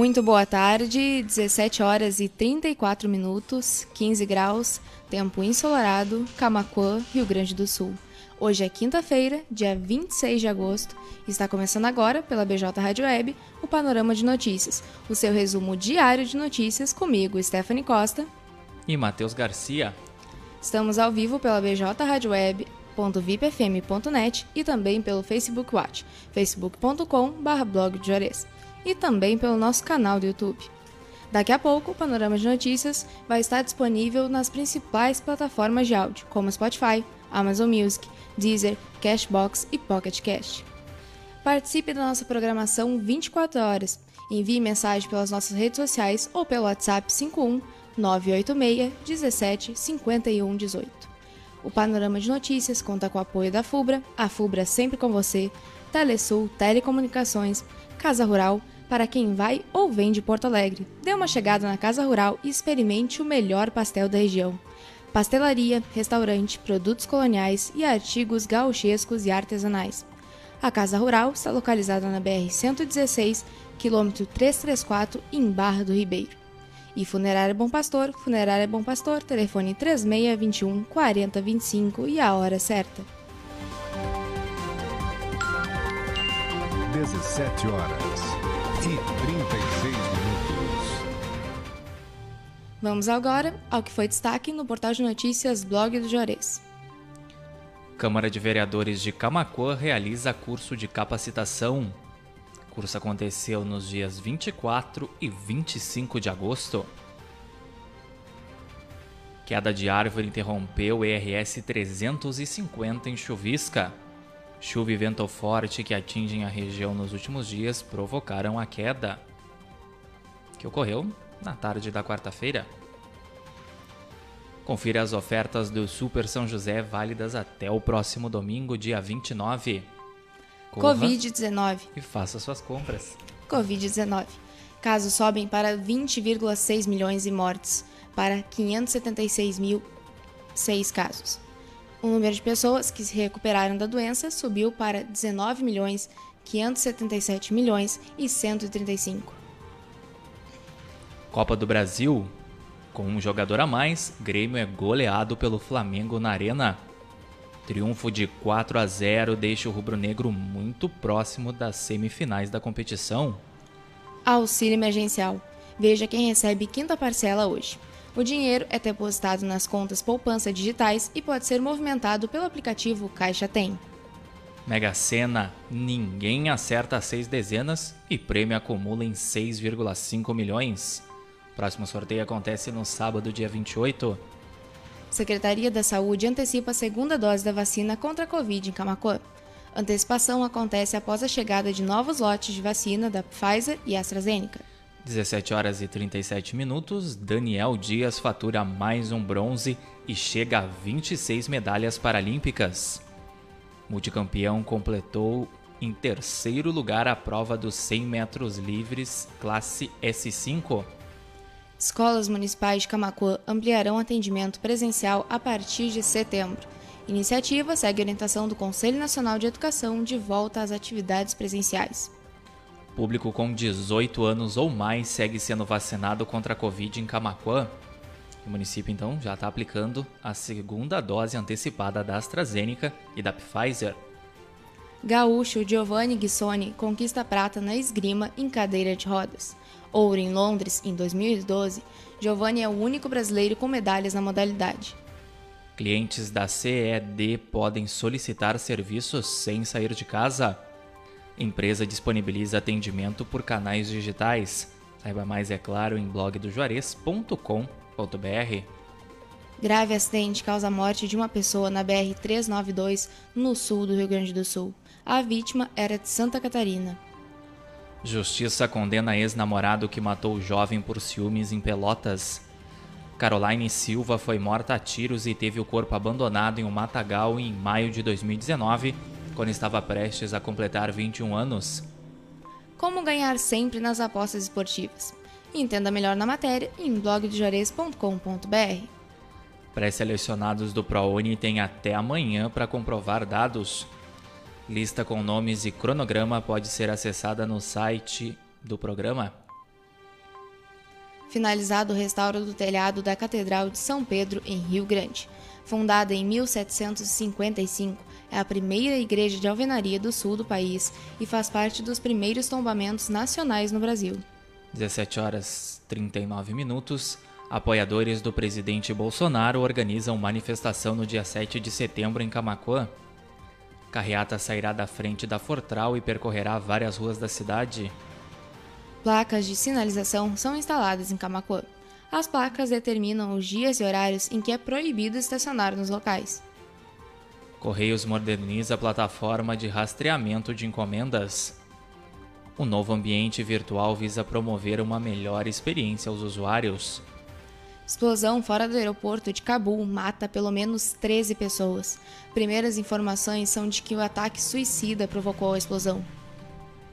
Muito boa tarde, 17 horas e 34 minutos, 15 graus, tempo ensolarado, Camacuã, Rio Grande do Sul. Hoje é quinta-feira, dia 26 de agosto, e está começando agora, pela BJ Rádio Web, o Panorama de Notícias, o seu resumo diário de notícias comigo, Stephanie Costa. E Matheus Garcia. Estamos ao vivo pela BJ Rádio Web, .vipfm.net e também pelo Facebook Watch, facebook.com.br de Juarez e também pelo nosso canal do YouTube. Daqui a pouco, o Panorama de Notícias vai estar disponível nas principais plataformas de áudio, como Spotify, Amazon Music, Deezer, Cashbox e Pocket Cast. Participe da nossa programação 24 horas. Envie mensagem pelas nossas redes sociais ou pelo WhatsApp 51 986 17 51 18. O Panorama de Notícias conta com o apoio da FUBRA, a FUBRA sempre com você, Telesul, Telecomunicações, Casa Rural, para quem vai ou vem de Porto Alegre. Dê uma chegada na Casa Rural e experimente o melhor pastel da região. Pastelaria, restaurante, produtos coloniais e artigos gauchescos e artesanais. A Casa Rural está localizada na BR-116, quilômetro 334, em Barra do Ribeiro. E Funerária Bom Pastor, Funerária Bom Pastor, telefone 3621 4025 e a hora certa. 17 horas 36 minutos. Vamos agora ao que foi destaque no portal de notícias Blog do Juarez. Câmara de Vereadores de Camacuã realiza curso de capacitação. O curso aconteceu nos dias 24 e 25 de agosto. Queda de árvore interrompeu o ERS 350 em Chuvisca. Chuva e vento forte que atingem a região nos últimos dias provocaram a queda, que ocorreu na tarde da quarta-feira. Confira as ofertas do Super São José válidas até o próximo domingo, dia 29. Covid-19. E faça suas compras. Covid-19. Casos sobem para 20,6 milhões e mortes para 576.006 casos. O número de pessoas que se recuperaram da doença subiu para 19 milhões 577 milhões e 135. Copa do Brasil. Com um jogador a mais, Grêmio é goleado pelo Flamengo na Arena. Triunfo de 4 a 0 deixa o rubro-negro muito próximo das semifinais da competição. Auxílio emergencial. Veja quem recebe quinta parcela hoje. O dinheiro é depositado nas contas poupança digitais e pode ser movimentado pelo aplicativo Caixa Tem. Mega Sena, ninguém acerta seis dezenas e prêmio acumula em 6,5 milhões. Próximo sorteio acontece no sábado, dia 28. Secretaria da Saúde antecipa a segunda dose da vacina contra a Covid em Camacuã. Antecipação acontece após a chegada de novos lotes de vacina da Pfizer e AstraZeneca. 17 horas e 37 minutos, Daniel Dias fatura mais um bronze e chega a 26 medalhas paralímpicas. Multicampeão completou em terceiro lugar a prova dos 100 metros livres, classe S5. Escolas municipais de Camacuã ampliarão atendimento presencial a partir de setembro. Iniciativa segue orientação do Conselho Nacional de Educação de volta às atividades presenciais. Público com 18 anos ou mais segue sendo vacinado contra a Covid em Camaquã. O município, então, já está aplicando a segunda dose antecipada da AstraZeneca e da Pfizer. Gaúcho Giovanni Guissoni conquista prata na esgrima em cadeira de rodas. Ouro em Londres em 2012, Giovanni é o único brasileiro com medalhas na modalidade. Clientes da CED podem solicitar serviços sem sair de casa. Empresa disponibiliza atendimento por canais digitais. Saiba mais, é claro, em blogdojuarez.com.br. Grave acidente causa a morte de uma pessoa na BR-392, no sul do Rio Grande do Sul. A vítima era de Santa Catarina. Justiça condena ex-namorado que matou o jovem por ciúmes em Pelotas. Caroline Silva foi morta a tiros e teve o corpo abandonado em um matagal em maio de 2019 quando estava prestes a completar 21 anos. Como ganhar sempre nas apostas esportivas? Entenda melhor na matéria em blogdejores.com.br. Pré-selecionados do ProUni têm até amanhã para comprovar dados. Lista com nomes e cronograma pode ser acessada no site do programa. Finalizado o restauro do telhado da Catedral de São Pedro, em Rio Grande. Fundada em 1755, é a primeira igreja de alvenaria do sul do país e faz parte dos primeiros tombamentos nacionais no Brasil. 17 horas 39 minutos. Apoiadores do presidente Bolsonaro organizam manifestação no dia 7 de setembro em Camacuã. Carreata sairá da frente da Fortral e percorrerá várias ruas da cidade. Placas de sinalização são instaladas em Camacuã. As placas determinam os dias e horários em que é proibido estacionar nos locais. Correios moderniza a plataforma de rastreamento de encomendas. O novo ambiente virtual visa promover uma melhor experiência aos usuários. Explosão fora do aeroporto de Cabul mata pelo menos 13 pessoas. Primeiras informações são de que o ataque suicida provocou a explosão.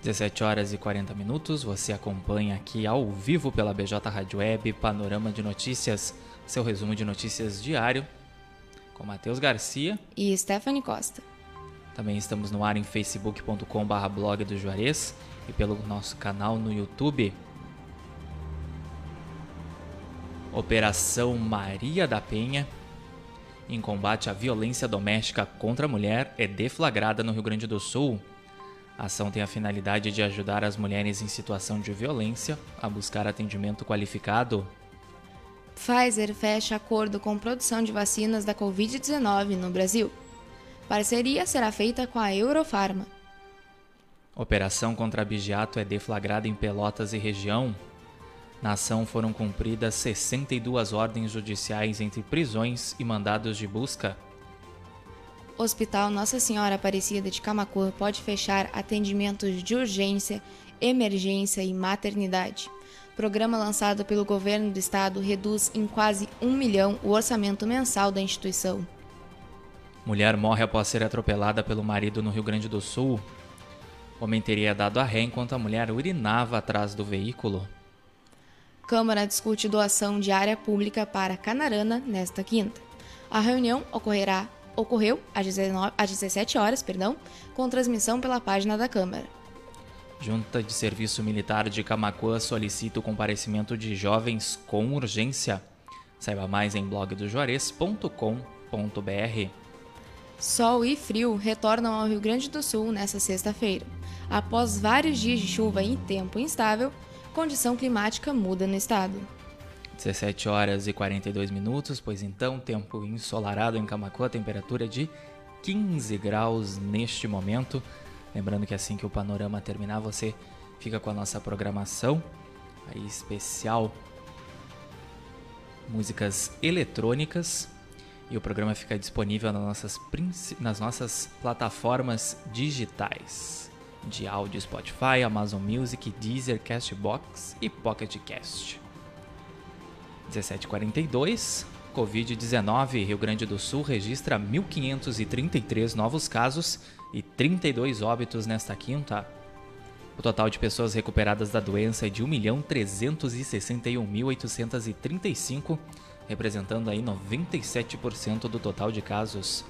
17 horas e 40 minutos, você acompanha aqui ao vivo pela BJ Rádio Web, Panorama de Notícias, seu resumo de notícias diário, com Matheus Garcia e Stephanie Costa. Também estamos no ar em facebook.com.br blog do Juarez e pelo nosso canal no YouTube. Operação Maria da Penha, em combate à violência doméstica contra a mulher, é deflagrada no Rio Grande do Sul. A ação tem a finalidade de ajudar as mulheres em situação de violência a buscar atendimento qualificado. Pfizer fecha acordo com produção de vacinas da Covid-19 no Brasil. Parceria será feita com a Eurofarma. Operação contra abigeato é deflagrada em Pelotas e região. Na ação foram cumpridas 62 ordens judiciais entre prisões e mandados de busca. Hospital Nossa Senhora Aparecida de Camacuã pode fechar atendimentos de urgência, emergência e maternidade. Programa lançado pelo governo do estado reduz em quase um milhão o orçamento mensal da instituição. Mulher morre após ser atropelada pelo marido no Rio Grande do Sul. Homem teria dado a ré enquanto a mulher urinava atrás do veículo. Câmara discute doação de área pública para Canarana nesta quinta. A reunião ocorrerá, ocorreu às, 19, às 17 horas perdão, com transmissão pela página da Câmara. Junta de Serviço Militar de Camacuã solicita o comparecimento de jovens com urgência. Saiba mais em blogdojuarez.com.br. Sol e frio retornam ao Rio Grande do Sul nesta sexta-feira. Após vários dias de chuva e tempo instável, condição climática muda no estado. 17 horas e 42 minutos, pois então, tempo ensolarado em Camacuã, temperatura de 15 graus neste momento. Lembrando que assim que o panorama terminar, você fica com a nossa programação aí especial músicas eletrônicas e o programa fica disponível nas nossas, nas nossas plataformas digitais de áudio Spotify, Amazon Music, Deezer, Castbox e Pocket Cast. 1742, Covid-19, Rio Grande do Sul registra 1.533 novos casos e 32 óbitos nesta quinta. O total de pessoas recuperadas da doença é de 1.361.835, representando aí 97% do total de casos.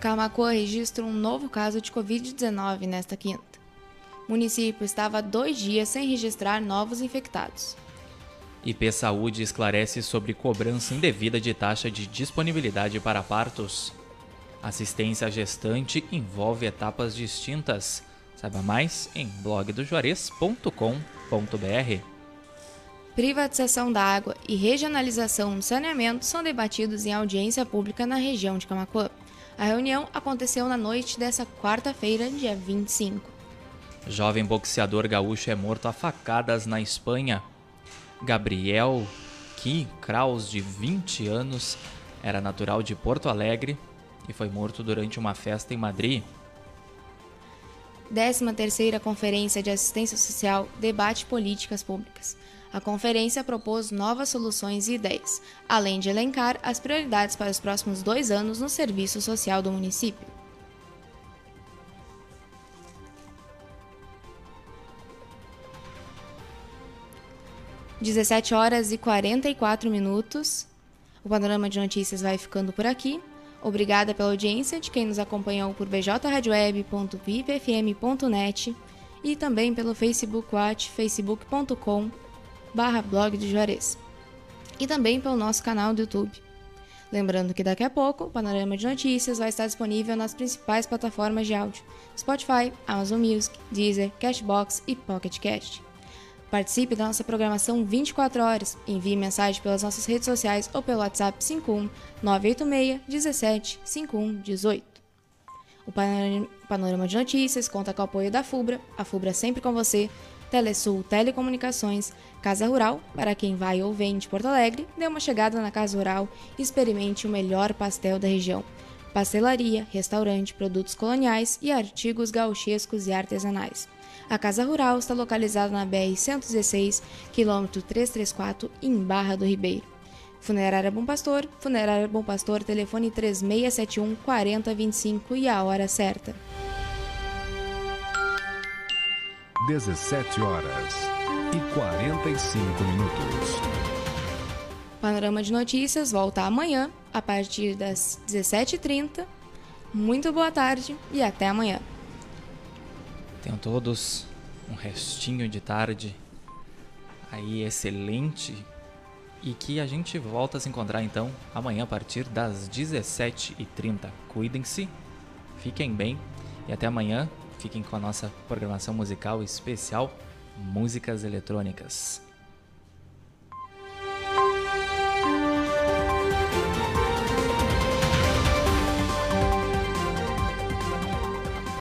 Camacuã registra um novo caso de Covid-19 nesta quinta. O município estava dois dias sem registrar novos infectados. IP Saúde esclarece sobre cobrança indevida de taxa de disponibilidade para partos. Assistência gestante envolve etapas distintas. Saiba mais em blogdojuarez.com.br. Privatização da água e regionalização do saneamento são debatidos em audiência pública na região de Camacuã. A reunião aconteceu na noite dessa quarta-feira, dia 25. Jovem boxeador gaúcho é morto a facadas na Espanha. Gabriel Ki Kraus, de 20 anos, era natural de Porto Alegre e foi morto durante uma festa em Madrid. 13ª Conferência de Assistência Social debate políticas públicas. A conferência propôs novas soluções e ideias, além de elencar as prioridades para os próximos dois anos no serviço social do município. Dezessete horas e 44 minutos. O panorama de notícias vai ficando por aqui. Obrigada pela audiência de quem nos acompanhou por bjradioweb.vipfm.net e também pelo Facebook Watch, facebook.com barra blog de Juarez. E também pelo nosso canal do YouTube. Lembrando que daqui a pouco o Panorama de Notícias vai estar disponível nas principais plataformas de áudio: Spotify, Amazon Music, Deezer, Cashbox e Pocket Cast. Participe da nossa programação 24 horas. Envie mensagem pelas nossas redes sociais ou pelo WhatsApp 51 986 17 51 18. O Panorama de Notícias conta com o apoio da FUBRA, a FUBRA sempre com você, Telesul Telecomunicações, Casa Rural, para quem vai ou vem de Porto Alegre, dê uma chegada na Casa Rural e experimente o melhor pastel da região. Pastelaria, restaurante, produtos coloniais e artigos gauchescos e artesanais. A Casa Rural está localizada na BR-116, quilômetro 334, em Barra do Ribeiro. Funerária Bom Pastor, Funerária Bom Pastor, telefone 3671 4025 e a hora certa. 17 horas e 45 minutos. Panorama de Notícias volta amanhã, a partir das 17h30. Muito boa tarde e até amanhã. Tenham todos um restinho de tarde aí excelente e que a gente volta a se encontrar então amanhã a partir das 17h30. Cuidem-se, fiquem bem e até amanhã. Fiquem com a nossa programação musical especial Músicas Eletrônicas.